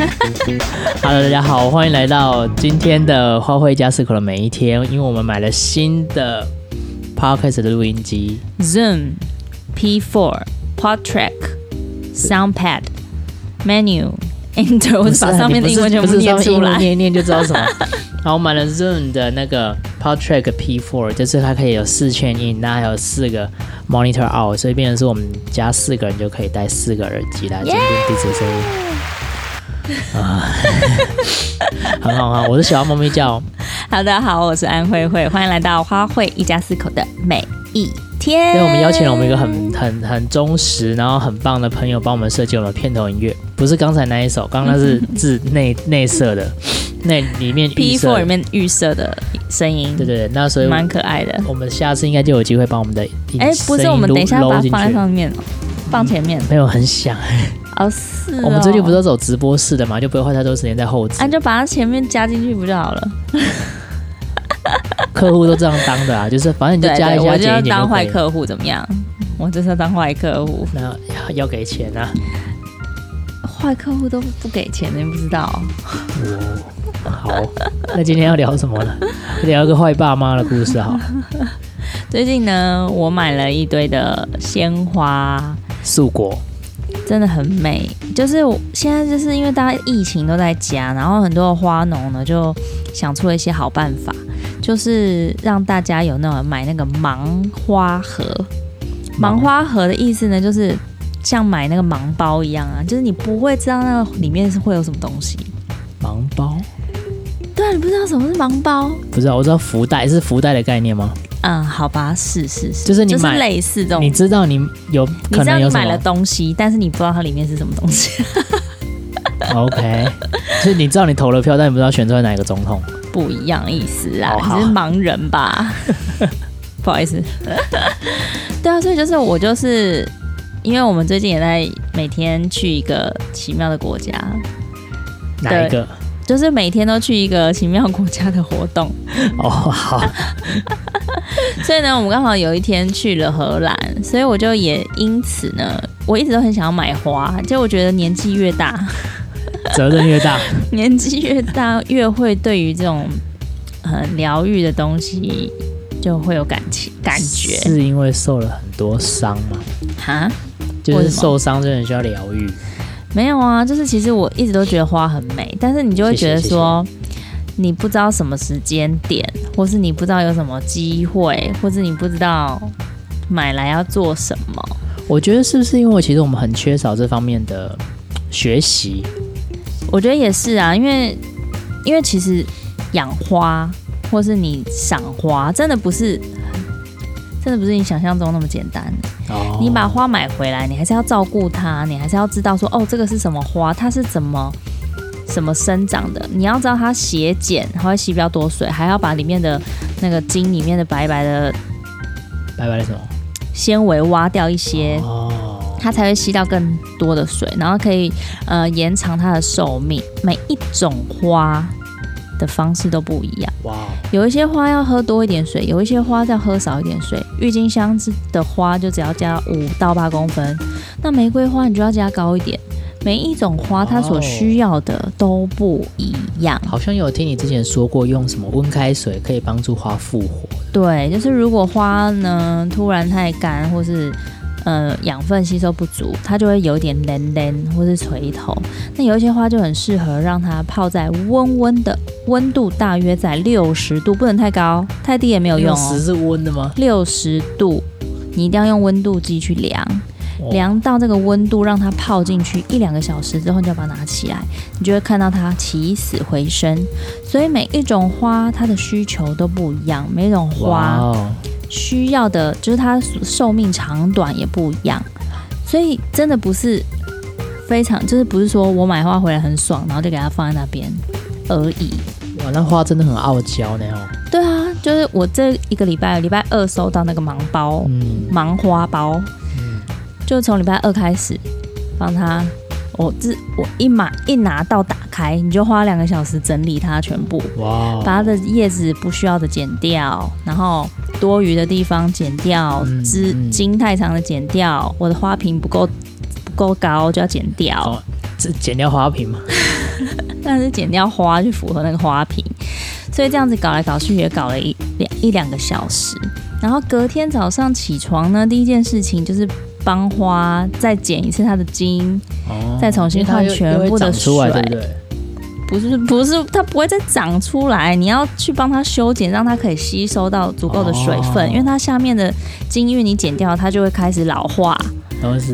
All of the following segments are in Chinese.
Hello，大家好，欢迎来到今天的花卉一家四口的每一天。因为我们买了新的 Podcast 的录音机，Zoom P4 PodTrack Soundpad Menu Enter，我把上面的英文全部念出来，念一念就知道什么。然后我买了 Zoom 的那个 PodTrack P4，就是它可以有四圈音，那还有四个 Monitor Out，所以变成是我们家四个人就可以戴四个耳机来监听彼此的声音。啊，很好啊！我是小猫咪叫。好的好，我是安慧慧，欢迎来到花卉一家四口的每一天。对，我们邀请了我们一个很很很忠实，然后很棒的朋友，帮我们设计我们的片头音乐。不是刚才那一首，刚刚那是 自内内设的。那里面 P four 里面预设的声音，对对对，那所以蛮可爱的。我们下次应该就有机会把我们的哎，不是，我们等一下把它放在上面，放前面，没有很响。哦，是哦。我们最近不是走直播式的嘛，就不会花太多时间在后置。啊，就把它前面加进去不就好了？客户都这样当的啊，就是反正你就加一下，剪一剪就可以。当坏客户怎么样？我就是要当坏客户，那要，要给钱啊。坏客户都不给钱，你不知道？哦，好，那今天要聊什么呢？聊一个坏爸妈的故事哈。最近呢，我买了一堆的鲜花素果，真的很美。就是现在就是因为大家疫情都在家，然后很多的花农呢就想出了一些好办法，就是让大家有那种买那个盲花盒。盲花盒的意思呢，就是。像买那个盲包一样啊，就是你不会知道那个里面是会有什么东西。盲包？对啊，你不知道什么是盲包？不知道，我知道福袋是福袋的概念吗？嗯，好吧，是是是，就是你买就是类似这种。你知道你有可能有，你知道你买了东西，但是你不知道它里面是什么东西。OK，就是你知道你投了票，但你不知道选出来哪一个总统。不一样意思啊，你是盲人吧？不好意思。对啊，所以就是我就是。因为我们最近也在每天去一个奇妙的国家，哪一个？就是每天都去一个奇妙国家的活动。哦，好。所以呢，我们刚好有一天去了荷兰，所以我就也因此呢，我一直都很想要买花，就我觉得年纪越大，责任越大，年纪越大越会对于这种很疗愈的东西就会有感情感觉。是因为受了很多伤吗？哈？就是受伤，真的需要疗愈。没有啊，就是其实我一直都觉得花很美，但是你就会觉得说，你不知道什么时间点，或是你不知道有什么机会，或是你不知道买来要做什么。我觉得是不是因为其实我们很缺少这方面的学习？我觉得也是啊，因为因为其实养花或是你赏花，真的不是。真的不是你想象中那么简单。Oh. 你把花买回来，你还是要照顾它，你还是要知道说，哦，这个是什么花，它是怎么什么生长的。你要知道它斜剪，它会吸比较多水，还要把里面的那个茎里面的白白的白白的什么纤维挖掉一些，oh. 它才会吸到更多的水，然后可以呃延长它的寿命。每一种花的方式都不一样。哇有一些花要喝多一点水，有一些花要喝少一点水。郁金香的花就只要加五到八公分，那玫瑰花你就要加高一点。每一种花它所需要的都不一样。好像有听你之前说过，用什么温开水可以帮助花复活。对，就是如果花呢突然太干，或是。呃，养分吸收不足，它就会有点黏黏或是垂头。那有一些花就很适合让它泡在温温的温度，大约在六十度，不能太高，太低也没有用哦。六十是温的吗？六十度，你一定要用温度计去量，哦、量到这个温度，让它泡进去一两个小时之后，你就要把它拿起来，你就会看到它起死回生。所以每一种花它的需求都不一样，每一种花。需要的就是它寿命长短也不一样，所以真的不是非常，就是不是说我买花回来很爽，然后就给它放在那边而已。哇，那花真的很傲娇呢哦。对啊，就是我这一个礼拜礼拜二收到那个盲包，嗯、盲花包，嗯、就从礼拜二开始帮它。我这我一买一拿到打开，你就花两个小时整理它全部，哇把它的叶子不需要的剪掉，然后多余的地方剪掉，枝茎太长的剪掉，我的花瓶不够不够高就要剪掉，这剪掉花瓶吗？但是剪掉花就符合那个花瓶，所以这样子搞来搞去也搞了一两一两个小时。然后隔天早上起床呢，第一件事情就是帮花再剪一次它的茎，哦、再重新换全部的水。对不对？不是不是，它不会再长出来，你要去帮它修剪，让它可以吸收到足够的水分，哦、因为它下面的茎因为你剪掉，它就会开始老化。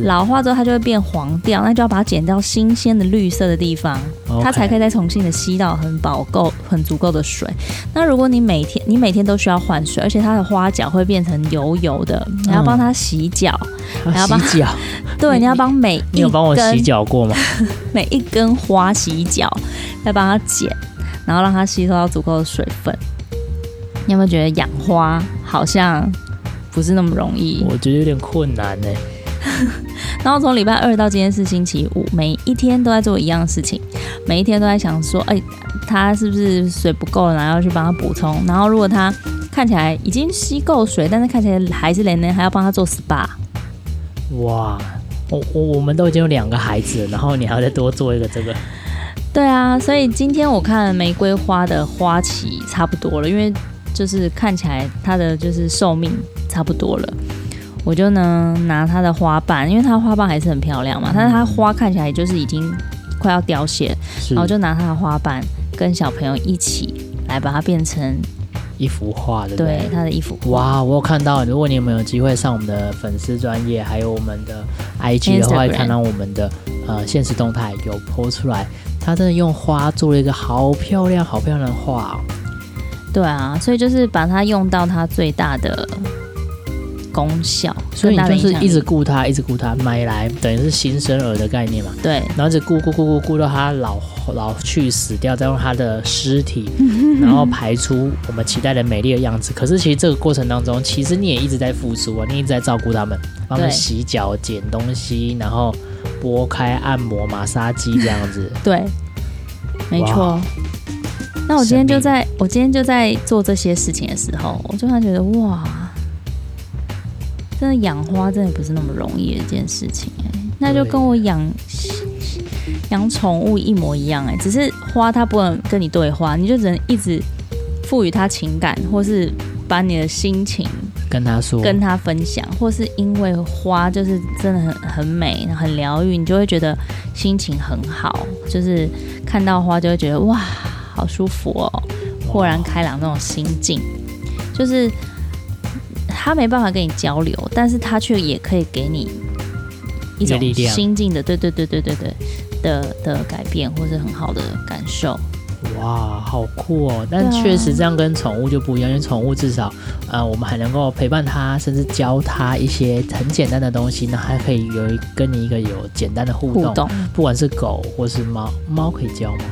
老化之后，它就会变黄掉，那就要把它剪到新鲜的绿色的地方.它才可以再重新的吸到很饱够、很足够的水。那如果你每天你每天都需要换水，而且它的花脚会变成油油的，你要帮它洗脚，嗯、你要帮洗脚，对，你要帮每一根，你有帮我洗脚过吗？每一根花洗脚，再帮它剪，然后让它吸收到足够的水分。你有没有觉得养花好像不是那么容易？我觉得有点困难呢。然后从礼拜二到今天是星期五，每一天都在做一样的事情，每一天都在想说，哎，他是不是水不够了，然后要去帮他补充。然后如果他看起来已经吸够水，但是看起来还是连连，还要帮他做 SPA。哇，我我我们都已经有两个孩子了，然后你还要再多做一个这个？对啊，所以今天我看玫瑰花的花期差不多了，因为就是看起来它的就是寿命差不多了。我就能拿它的花瓣，因为它花瓣还是很漂亮嘛，但是它花看起来就是已经快要凋谢，是然后就拿它的花瓣跟小朋友一起来把它变成一幅画，对不对？对，它的一幅画。哇，我有看到，如果你有没有机会上我们的粉丝专业，还有我们的 IG 的话，会看到我们的呃现实动态有 po 出来，他真的用花做了一个好漂亮、好漂亮的画哦。对啊，所以就是把它用到它最大的。功效，所以你就是一直顾它，一直顾它，买来等于是新生儿的概念嘛。对，然后一直顾顾顾顾顾到它老老去死掉，再用它的尸体，然后排出我们期待的美丽的样子。可是其实这个过程当中，其实你也一直在付出啊，你一直在照顾他们，帮他们洗脚、捡东西，然后拨开、按摩、马杀鸡这样子。对，没错。那我今天就在我今天就在做这些事情的时候，我突然觉得哇。真的养花真的不是那么容易的一件事情哎，那就跟我养养宠物一模一样哎，只是花它不能跟你对话，你就只能一直赋予它情感，或是把你的心情跟他说，跟他分享，或是因为花就是真的很很美，很疗愈，你就会觉得心情很好，就是看到花就会觉得哇，好舒服哦，豁然开朗那种心境，就是。他没办法跟你交流，但是他却也可以给你一种心境的，对对对对对对的的改变，或是很好的感受。哇，好酷哦！但确实这样跟宠物就不一样，因为宠物至少，呃，我们还能够陪伴它，甚至教它一些很简单的东西，那还可以有一跟你一个有简单的互动。互动，不管是狗或是猫，猫可以教吗？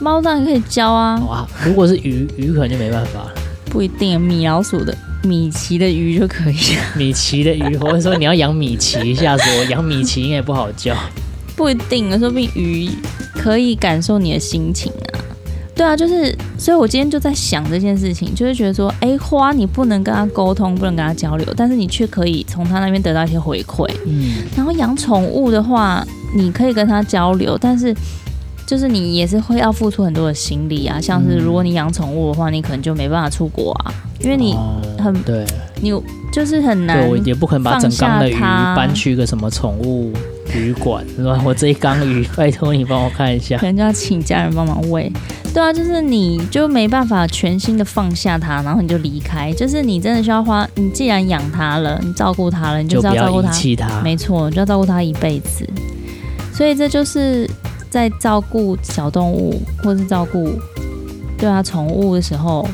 猫当然可以教啊。哇，如果是鱼，鱼可能就没办法了。不一定，米老鼠的。米奇的鱼就可以了。米奇的鱼，或者说你要养米奇，吓死我！养米奇应该也不好叫。不一定啊，说不定鱼可以感受你的心情啊。对啊，就是，所以我今天就在想这件事情，就是觉得说，哎，花你不能跟他沟通，不能跟他交流，但是你却可以从他那边得到一些回馈。嗯。然后养宠物的话，你可以跟他交流，但是就是你也是会要付出很多的心力啊。像是如果你养宠物的话，你可能就没办法出国啊。因为你很、哦、对，你就是很难，我也不可能把整缸的鱼搬去一个什么宠物旅馆，是吧？我这一缸鱼，拜托你帮我看一下，可能就要请家人帮忙喂。对啊，就是你就没办法全心的放下它，然后你就离开。就是你真的需要花，你既然养它了，你照顾它了，你就是要照顾它，它没错，就要照顾它一辈子。所以这就是在照顾小动物或是照顾对啊宠物的时候。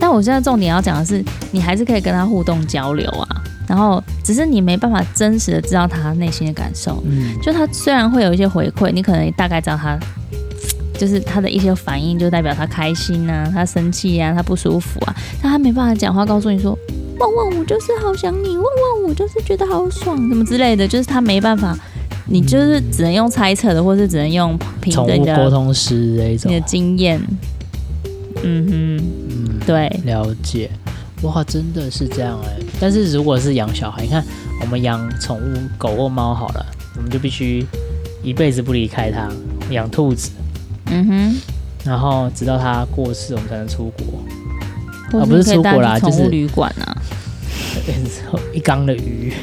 但我现在重点要讲的是，你还是可以跟他互动交流啊，然后只是你没办法真实的知道他内心的感受。嗯，就他虽然会有一些回馈，你可能大概知道他就是他的一些反应，就代表他开心啊，他生气啊，他不舒服啊，但他没办法讲话告诉你说，汪汪，我就是好想你，汪汪，我就是觉得好爽，什么之类的，就是他没办法，你就是只能用猜测的，或是只能用凭宠物沟通师这一种你的经验。嗯哼。对，了解，哇，真的是这样哎。但是如果是养小孩，你看我们养宠物狗或猫好了，我们就必须一辈子不离开它。养兔子，嗯哼，然后直到它过世，我们才能出国。或啊，不是出国啦，就是旅馆啊，一缸的鱼。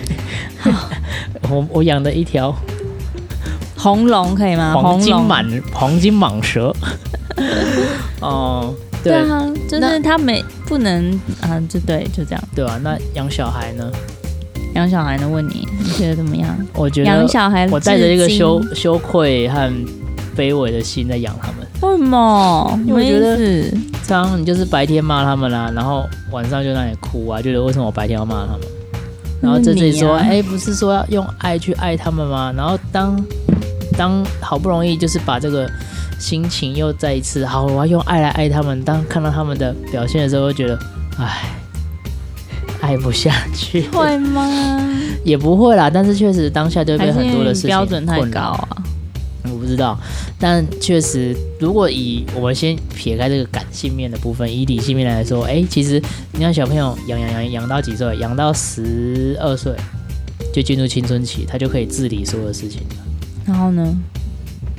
我我养的一条红龙可以吗？黄金蟒黄金蟒蛇。哦、嗯，对对啊，就是他没不能啊，就对，就这样。对啊，那养小孩呢？养小孩呢？问你，你觉得怎么样？我觉得养小孩，我带着一个羞羞愧和卑微的心在养他们。为什么？因为我觉得这样你就是白天骂他们啦、啊，然后晚上就让你哭啊，觉得为什么我白天要骂他们？然后在这里说，哎、啊欸，不是说要用爱去爱他们吗？然后当当好不容易就是把这个心情又再一次，好，我要用爱来爱他们。当看到他们的表现的时候，会觉得，哎，爱不下去。会吗？也不会啦，但是确实当下就被很多的事情标准太高啊。我不知道，但确实，如果以我们先撇开这个感性面的部分，以理性面来说，哎、欸，其实你看小朋友养养养养到几岁？养到十二岁就进入青春期，他就可以自理所有的事情了。然后呢？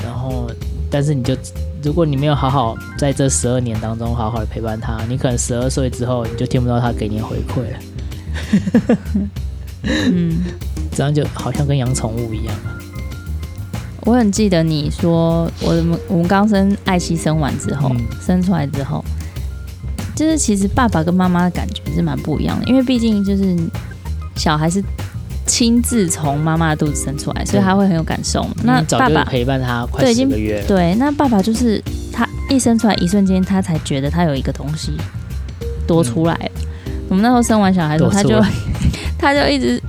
然后，但是你就如果你没有好好在这十二年当中好好的陪伴他，你可能十二岁之后你就听不到他给你的回馈了。嗯，这样就好像跟养宠物一样。我很记得你说，我们我们刚生艾希生完之后，嗯、生出来之后，就是其实爸爸跟妈妈的感觉是蛮不一样的，因为毕竟就是小孩是亲自从妈妈的肚子生出来，所以他会很有感受嘛。那爸爸陪伴他快十个月，对，那爸爸就是他一生出来一瞬间，他才觉得他有一个东西多出来了。嗯、我们那时候生完小孩之后，他就他 就一直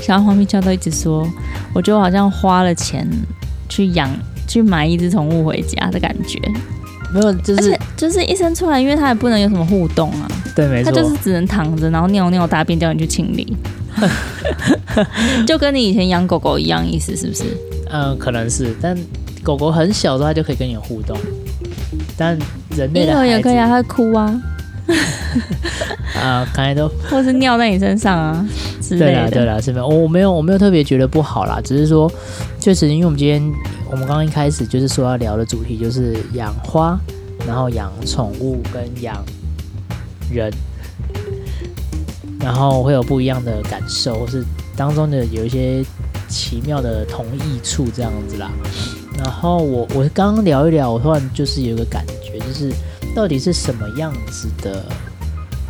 小黄咪叫都一直说。我觉得我好像花了钱去养、去买一只宠物回家的感觉，没有，就是就是一生出来，因为他也不能有什么互动啊，对，没错，他就是只能躺着，然后尿尿大便叫你去清理，就跟你以前养狗狗一样意思，是不是？嗯，可能是，但狗狗很小的时候它就可以跟你互动，但人类的也可以啊，它会哭啊。啊，刚才都或是尿在你身上啊之类的。对啦，对啦，是没有，我没有，我没有特别觉得不好啦，只是说，确实，因为我们今天我们刚刚一开始就是说要聊的主题就是养花，然后养宠物跟养人，然后会有不一样的感受，或是当中的有一些奇妙的同意处这样子啦。然后我我刚刚聊一聊，我突然就是有一个感觉，就是。到底是什么样子的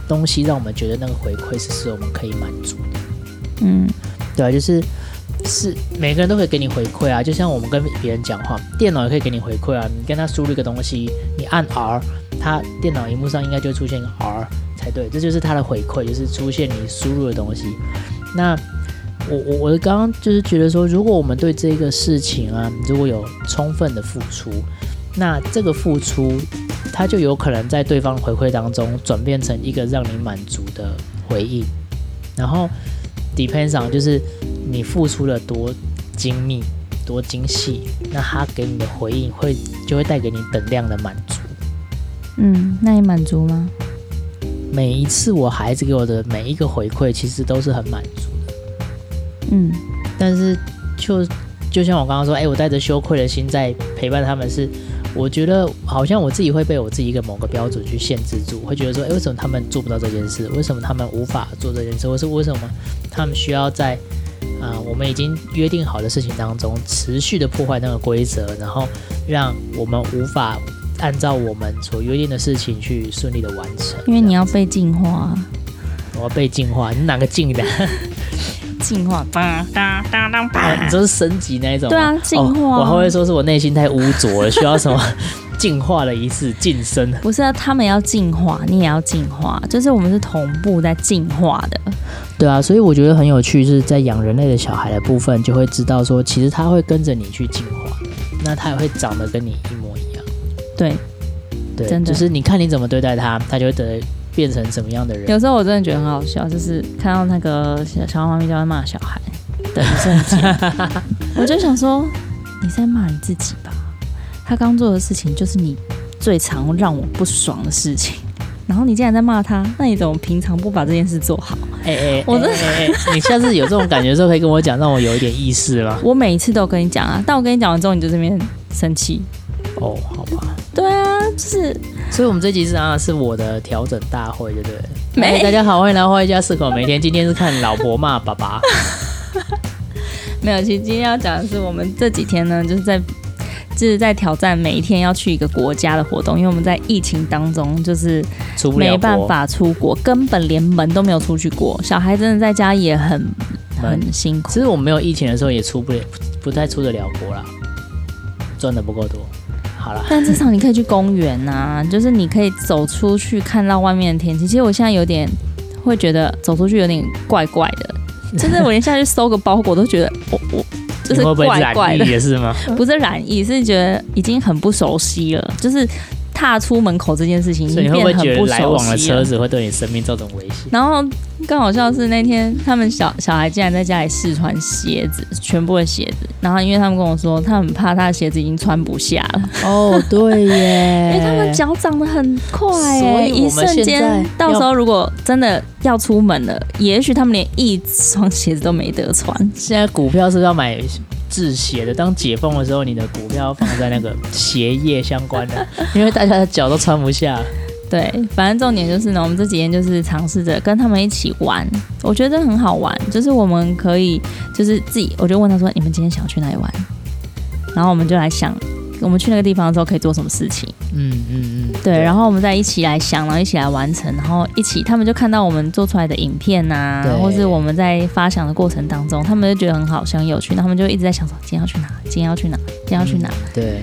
东西让我们觉得那个回馈是是我们可以满足的？嗯，对啊，就是是每个人都可以给你回馈啊，就像我们跟别人讲话，电脑也可以给你回馈啊。你跟他输入一个东西，你按 R，他电脑荧幕上应该就会出现 R 才对，这就是它的回馈，就是出现你输入的东西。那我我我刚刚就是觉得说，如果我们对这个事情啊，如果有充分的付出，那这个付出。他就有可能在对方回馈当中转变成一个让你满足的回应，然后 depends on 就是你付出了多精密、多精细，那他给你的回应会就会带给你等量的满足。嗯，那你满足吗？每一次我孩子给我的每一个回馈，其实都是很满足的。嗯，但是就就像我刚刚说，哎，我带着羞愧的心在陪伴他们是。我觉得好像我自己会被我自己一个某个标准去限制住，会觉得说，诶，为什么他们做不到这件事？为什么他们无法做这件事？或是为什么他们需要在啊、呃，我们已经约定好的事情当中持续的破坏那个规则，然后让我们无法按照我们所约定的事情去顺利的完成？因为你要被净化，我要被净化，你哪个净的？净化，哒哒哒哒哒，你就是升级那一种？对啊，净化。我还会说是我内心太污浊了，需要什么 净化了仪式，晋升。不是啊，他们要净化，你也要净化，就是我们是同步在净化的。对啊，所以我觉得很有趣，是在养人类的小孩的部分，就会知道说，其实他会跟着你去进化，那他也会长得跟你一模一样。对，对，真的，就是你看你怎么对待他，他就会得。变成什么样的人？有时候我真的觉得很好笑，就是看到那个小小黄妈咪就在骂小孩的一瞬间，我就想说，你在骂你自己吧。他刚做的事情就是你最常让我不爽的事情，然后你竟然在骂他，那你怎么平常不把这件事做好？哎 哎，我真的，你下次有这种感觉的时候，可以跟我讲，让我有一点意识了？我每一次都跟你讲啊，但我跟你讲完之后，你就这边生气。哦，好吧。对啊，就是，所以我们这集是啊，是我的调整大会，对不对？没大家好，欢迎来到一家四口每天。今天是看老婆骂爸爸。没有，其实今天要讲的是，我们这几天呢，就是在就是在挑战每一天要去一个国家的活动，因为我们在疫情当中就是没办法出国，根本连门都没有出去过。小孩真的在家也很很辛苦。其实我们没有疫情的时候也出不了，不太出得了国啦，赚的不够多。好了，但至少你可以去公园呐，就是你可以走出去看到外面的天气。其实我现在有点会觉得走出去有点怪怪的，就是，我连下去收个包裹都觉得我我就是怪怪的，也是吗？不是染疫，是觉得已经很不熟悉了，就是。踏出门口这件事情，你会不会觉得来往的车子会对你生命造成威胁？然后更好笑的是那天，他们小小孩竟然在家里试穿鞋子，全部的鞋子。然后因为他们跟我说，他很怕他的鞋子已经穿不下了。哦，对耶，因为他们脚长得很快，所以一瞬间，到时候如果真的要出门了，也许他们连一双鞋子都没得穿。现在股票是不是要买制鞋的，当解封的时候，你的股票放在那个鞋业相关的，因为大家的脚都穿不下。对，反正重点就是呢，我们这几天就是尝试着跟他们一起玩，我觉得很好玩。就是我们可以，就是自己，我就问他说：“你们今天想要去哪里玩？”然后我们就来想。我们去那个地方的时候可以做什么事情？嗯嗯嗯，对，然后我们再一起来想，然后一起来完成，然后一起，他们就看到我们做出来的影片呐、啊，或是我们在发想的过程当中，他们就觉得很好笑、很有趣，那他们就一直在想说，今天要去哪？今天要去哪？今天要去哪？嗯、对，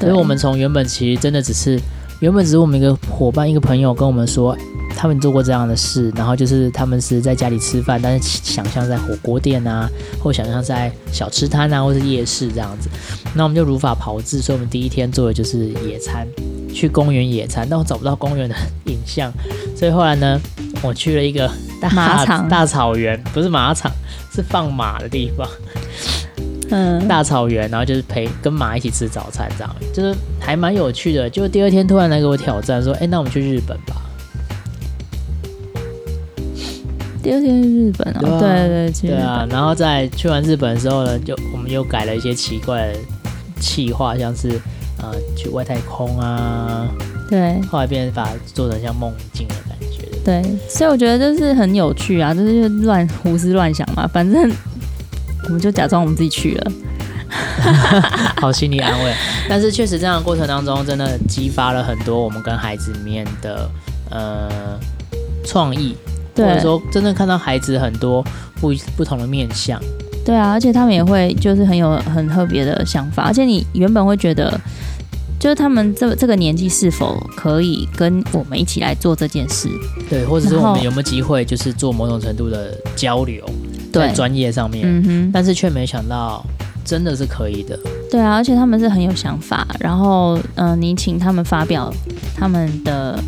所以我们从原本其实真的只是，原本只是我们一个伙伴、一个朋友跟我们说。他们做过这样的事，然后就是他们是在家里吃饭，但是想象在火锅店啊，或想象在小吃摊啊，或是夜市这样子。那我们就如法炮制，所以我们第一天做的就是野餐，去公园野餐。但我找不到公园的影像，所以后来呢，我去了一个大马场 大草原，不是马场，是放马的地方。嗯，大草原，然后就是陪跟马一起吃早餐，这样就是还蛮有趣的。就第二天突然来给我挑战，说：“哎，那我们去日本吧。”第二天是日本啊，对啊对对对，对啊，然后在去完日本的时候呢，就我们又改了一些奇怪的企划，像是呃去外太空啊，对，后来变成把它做成像梦境的感觉，对，所以我觉得就是很有趣啊，就是乱胡思乱想嘛，反正我们就假装我们自己去了，好心理安慰。但是确实这样的过程当中，真的激发了很多我们跟孩子里面的呃创意。或者说，真正看到孩子很多不不同的面相，对啊，而且他们也会就是很有很特别的想法，而且你原本会觉得，就是他们这这个年纪是否可以跟我们一起来做这件事？对，或者说我们有没有机会就是做某种程度的交流，在专业上面，但是却没想到真的是可以的。对啊，而且他们是很有想法，然后嗯、呃，你请他们发表他们的。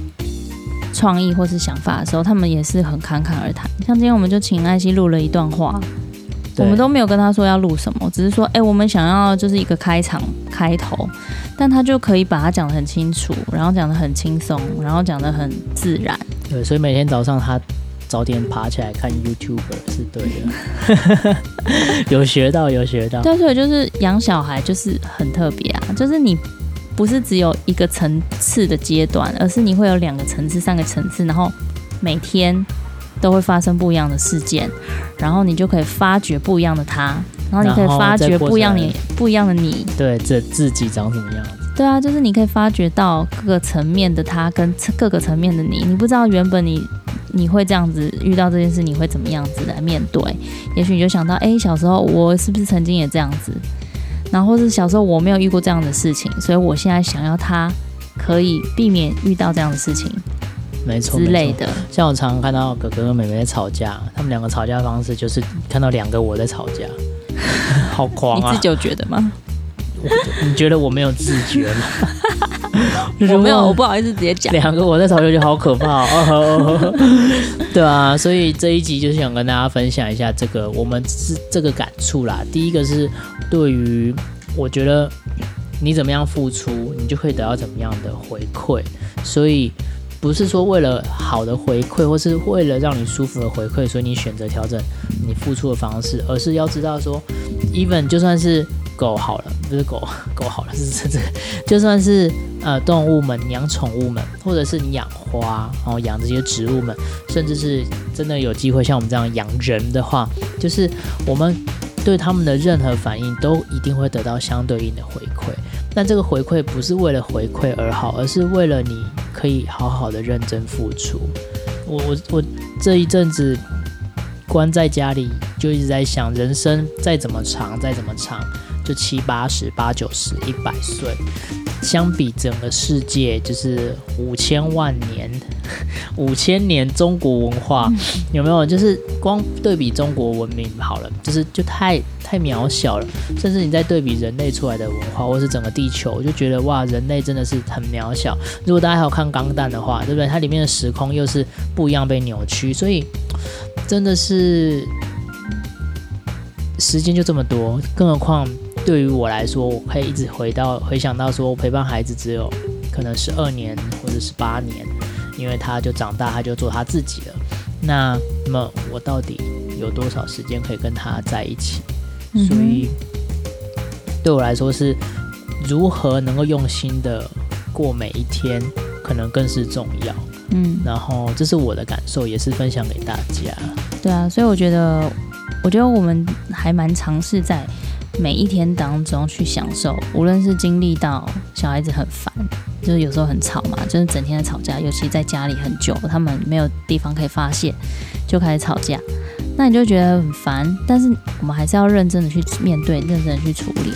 创意或是想法的时候，他们也是很侃侃而谈。像今天我们就请艾希录了一段话，我们都没有跟他说要录什么，只是说，哎、欸，我们想要就是一个开场开头，但他就可以把它讲得很清楚，然后讲得很轻松，然后讲得很自然。对，所以每天早上他早点爬起来看 YouTube 是对的，有学到，有学到。对，所以就是养小孩就是很特别啊，就是你。不是只有一个层次的阶段，而是你会有两个层次、三个层次，然后每天都会发生不一样的事件，然后你就可以发掘不一样的他，然后你可以发掘不一样你不一样的你。对，这自己长什么样子？对啊，就是你可以发掘到各个层面的他跟各个层面的你。你不知道原本你你会这样子遇到这件事，你会怎么样子来面对？也许你就想到，哎，小时候我是不是曾经也这样子？然后是小时候我没有遇过这样的事情，所以我现在想要他可以避免遇到这样的事情，没错之类的。像我常常看到哥哥跟妹妹在吵架，他们两个吵架的方式就是看到两个我在吵架，好狂啊！你自己有觉得吗？你觉得我没有自觉吗？我没有，我不好意思直接讲。两个我在吵架就好可怕哦，对啊，所以这一集就是想跟大家分享一下这个我们是这个感触啦。第一个是对于我觉得你怎么样付出，你就可以得到怎么样的回馈，所以不是说为了好的回馈，或是为了让你舒服的回馈，所以你选择调整你付出的方式，而是要知道说，even 就算是。狗好了，不是狗，狗好了，是是是，就算是呃动物们养宠物们，或者是你养花，然后养这些植物们，甚至是真的有机会像我们这样养人的话，就是我们对他们的任何反应都一定会得到相对应的回馈。但这个回馈不是为了回馈而好，而是为了你可以好好的认真付出。我我我这一阵子关在家里，就一直在想，人生再怎么长，再怎么长。就七八十、八九十、一百岁，相比整个世界，就是五千万年、五千年中国文化，有没有？就是光对比中国文明好了，就是就太太渺小了。甚至你在对比人类出来的文化，或是整个地球，我就觉得哇，人类真的是很渺小。如果大家还有看《钢弹》的话，对不对？它里面的时空又是不一样被扭曲，所以真的是时间就这么多，更何况。对于我来说，我可以一直回到回想到说，我陪伴孩子只有可能十二年或者十八年，因为他就长大，他就做他自己了。那那么我到底有多少时间可以跟他在一起？嗯、所以对我来说，是如何能够用心的过每一天，可能更是重要。嗯，然后这是我的感受，也是分享给大家。对啊，所以我觉得，我觉得我们还蛮尝试在。每一天当中去享受，无论是经历到小孩子很烦，就是有时候很吵嘛，就是整天在吵架，尤其在家里很久，他们没有地方可以发泄，就开始吵架，那你就觉得很烦。但是我们还是要认真的去面对，认真的去处理，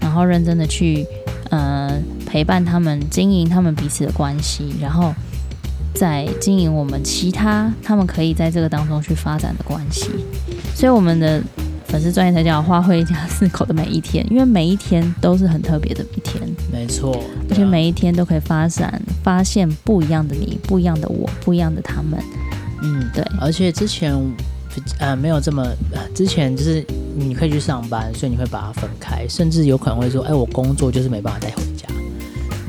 然后认真的去呃陪伴他们，经营他们彼此的关系，然后再经营我们其他他们可以在这个当中去发展的关系。所以我们的。粉丝专业才叫花卉一家四口的每一天，因为每一天都是很特别的一天，没错，而且每一天都可以发展、发现不一样的你、不一样的我、不一样的他们。嗯，对。而且之前呃没有这么，之前就是你可以去上班，所以你会把它分开，甚至有可能会说，哎，我工作就是没办法带回家，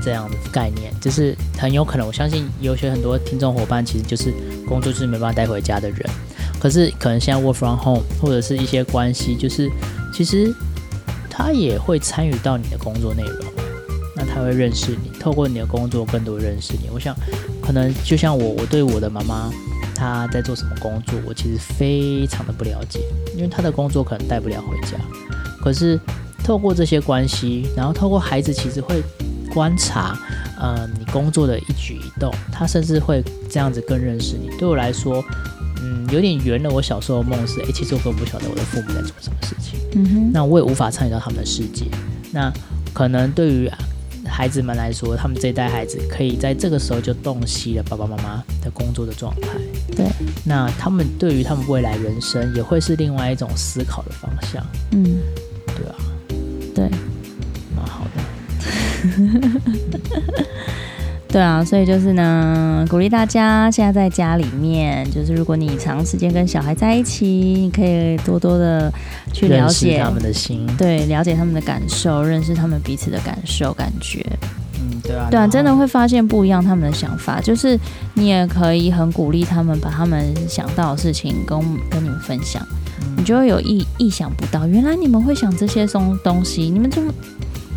这样的概念，就是很有可能。我相信有些很多听众伙伴其实就是工作就是没办法带回家的人。可是可能现在 work from home 或者是一些关系，就是其实他也会参与到你的工作内容，那他会认识你，透过你的工作更多认识你。我想可能就像我，我对我的妈妈她在做什么工作，我其实非常的不了解，因为她的工作可能带不了回家。可是透过这些关系，然后透过孩子，其实会观察，呃，你工作的一举一动，他甚至会这样子更认识你。对我来说。嗯，有点圆了。我小时候的梦是，诶，其实我根本不晓得我的父母在做什么事情。嗯哼，那我也无法参与到他们的世界。那可能对于孩子们来说，他们这一代孩子可以在这个时候就洞悉了爸爸妈妈的工作的状态。对，那他们对于他们未来人生也会是另外一种思考的方向。嗯，对啊，对，蛮好的。对啊，所以就是呢，鼓励大家现在在家里面，就是如果你长时间跟小孩在一起，你可以多多的去了解他们的心，对，了解他们的感受，认识他们彼此的感受、感觉。嗯，对啊，对啊，真的会发现不一样他们的想法。就是你也可以很鼓励他们，把他们想到的事情跟跟你们分享，嗯、你就会有意意想不到，原来你们会想这些东东西，你们就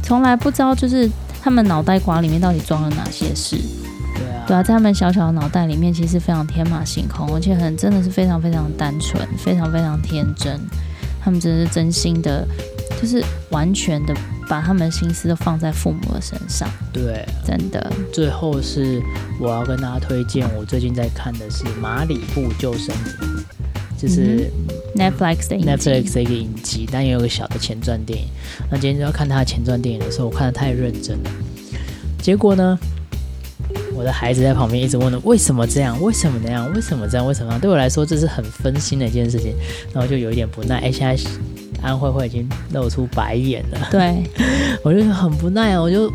从来不知道，就是。他们脑袋瓜里面到底装了哪些事？对啊，对啊，在他们小小的脑袋里面，其实非常天马行空，而且很真的是非常非常单纯，非常非常天真。他们真的是真心的，就是完全的把他们的心思都放在父母的身上。对，真的。最后是我要跟大家推荐，我最近在看的是《马里布救生员》。就是 Netflix 的 Netflix 的一个影集，但也有个小的前传电影。那今天就要看他的前传电影的时候，我看的太认真了。结果呢，我的孩子在旁边一直问了：为什么这样？为什么那样？为什么这样？为什么？对我来说，这是很分心的一件事情。然后就有一点不耐。哎，现在安慧慧已经露出白眼了。对，我就很不耐，我就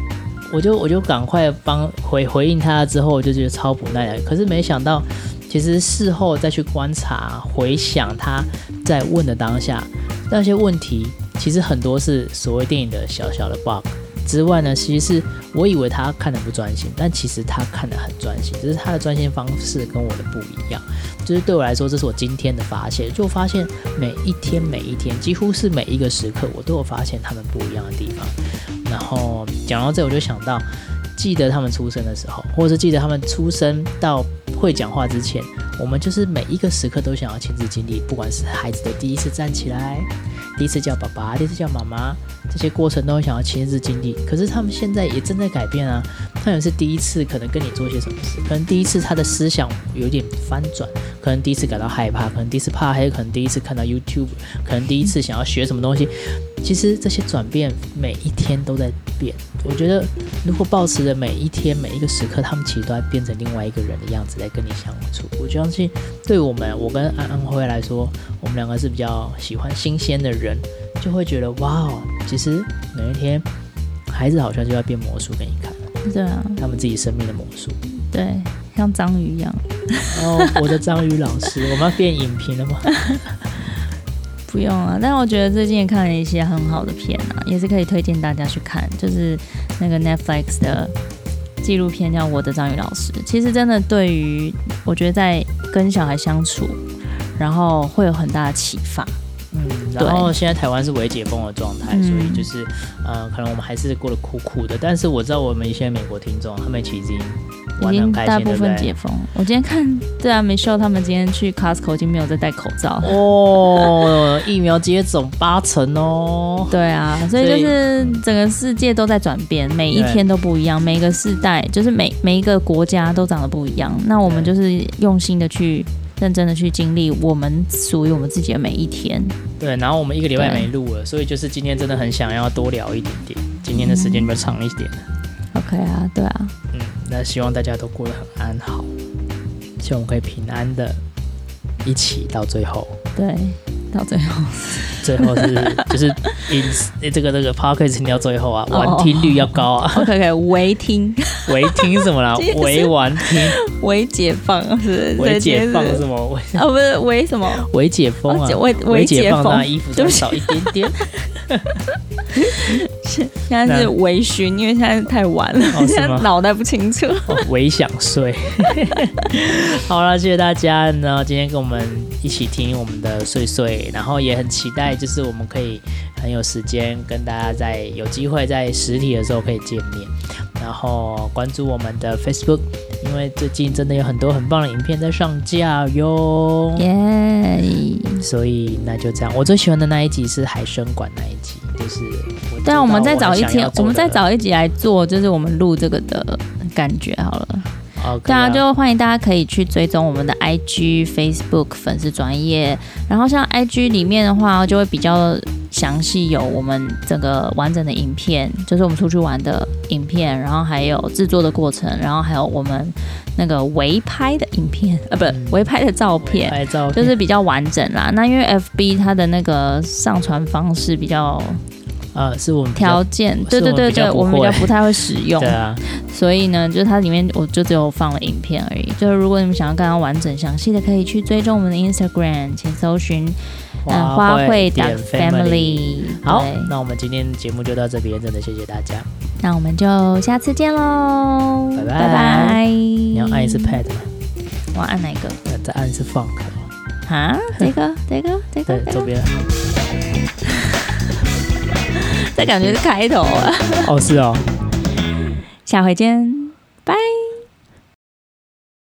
我就我就赶快帮回回应他之后，我就觉得超不耐的。可是没想到。其实事后再去观察、回想他在问的当下那些问题，其实很多是所谓电影的小小的 bug，之外呢，其实是我以为他看的不专心，但其实他看的很专心，只是他的专心方式跟我的不一样。就是对我来说，这是我今天的发现，就发现每一天每一天，几乎是每一个时刻，我都有发现他们不一样的地方。然后讲到这，我就想到。记得他们出生的时候，或是记得他们出生到会讲话之前，我们就是每一个时刻都想要亲自经历，不管是孩子的第一次站起来，第一次叫爸爸，第一次叫妈妈，这些过程都想要亲自经历。可是他们现在也正在改变啊，他也是第一次可能跟你做些什么事，可能第一次他的思想有点翻转，可能第一次感到害怕，可能第一次怕黑，可能第一次看到 YouTube，可能第一次想要学什么东西。其实这些转变每一天都在变。我觉得，如果保持着每一天每一个时刻，他们其实都在变成另外一个人的样子来跟你相处。我相信，对我们，我跟安安辉来说，我们两个是比较喜欢新鲜的人，就会觉得哇，其实每一天，孩子好像就要变魔术给你看。对啊，他们自己生命的魔术。对，像章鱼一样。哦，我的章鱼老师，我们要变影评了吗？不用啊，但是我觉得最近也看了一些很好的片啊，也是可以推荐大家去看，就是那个 Netflix 的纪录片叫《我的章鱼老师》。其实真的对于我觉得在跟小孩相处，然后会有很大的启发。嗯，然后现在台湾是微解封的状态，嗯、所以就是呃，可能我们还是过得苦苦的。但是我知道我们一些美国听众，他们其实已经。已经大部分解封。我今天看，对啊，Michelle 他们今天去 Costco 已经没有再戴口罩哦，疫苗接种八成哦。对啊，所以就是整个世界都在转变，每一天都不一样，每一个世代就是每每一个国家都长得不一样。那我们就是用心的去认真的去经历我们属于我们自己的每一天。对，然后我们一个礼拜没录了，所以就是今天真的很想要多聊一点点，今天的时间比较长一点。OK 啊，对啊，嗯，那希望大家都过得很安好，希望我们可以平安的一起到最后。对，到最后，最后是 就是，in 这个这个 p o c k e t 听到最后啊，完听率要高啊。OK OK，微听，微听什么啦？违玩听，违解放是？违解放什么？啊，不是违什么？违解封啊？违违解放，那衣服就少一点点。现在是微醺，因为现在太晚了，现在脑袋不清楚，微想睡。好了，谢谢大家呢，今天跟我们一起听我们的碎碎，然后也很期待，就是我们可以很有时间跟大家在有机会在实体的时候可以见面，然后关注我们的 Facebook，因为最近真的有很多很棒的影片在上架哟。耶所以那就这样，我最喜欢的那一集是海生馆那一集。就是，对啊，我们再找一天，我们再找一集来做，就是我们录这个的感觉好了。Okay 对啊，就欢迎大家可以去追踪我们的 IG、Facebook 粉丝专页，然后像 IG 里面的话，就会比较详细有我们整个完整的影片，就是我们出去玩的影片，然后还有制作的过程，然后还有我们那个微拍的影片，呃，不，微拍的照片，拍照片就是比较完整啦。那因为 FB 它的那个上传方式比较。呃，是我们条件，对对对对，我们比较不太会使用，对啊，所以呢，就是它里面我就只有放了影片而已。就是如果你们想要更加完整详细的，可以去追踪我们的 Instagram，请搜寻嗯花卉点 family。好，那我们今天节目就到这边，真的谢谢大家。那我们就下次见喽，拜拜拜拜。你要按一次 pad 吗？我要按哪个？再按一次 funk。啊，这个这个这个对，左边。这感觉是开头啊！哦，是哦，下回见，拜。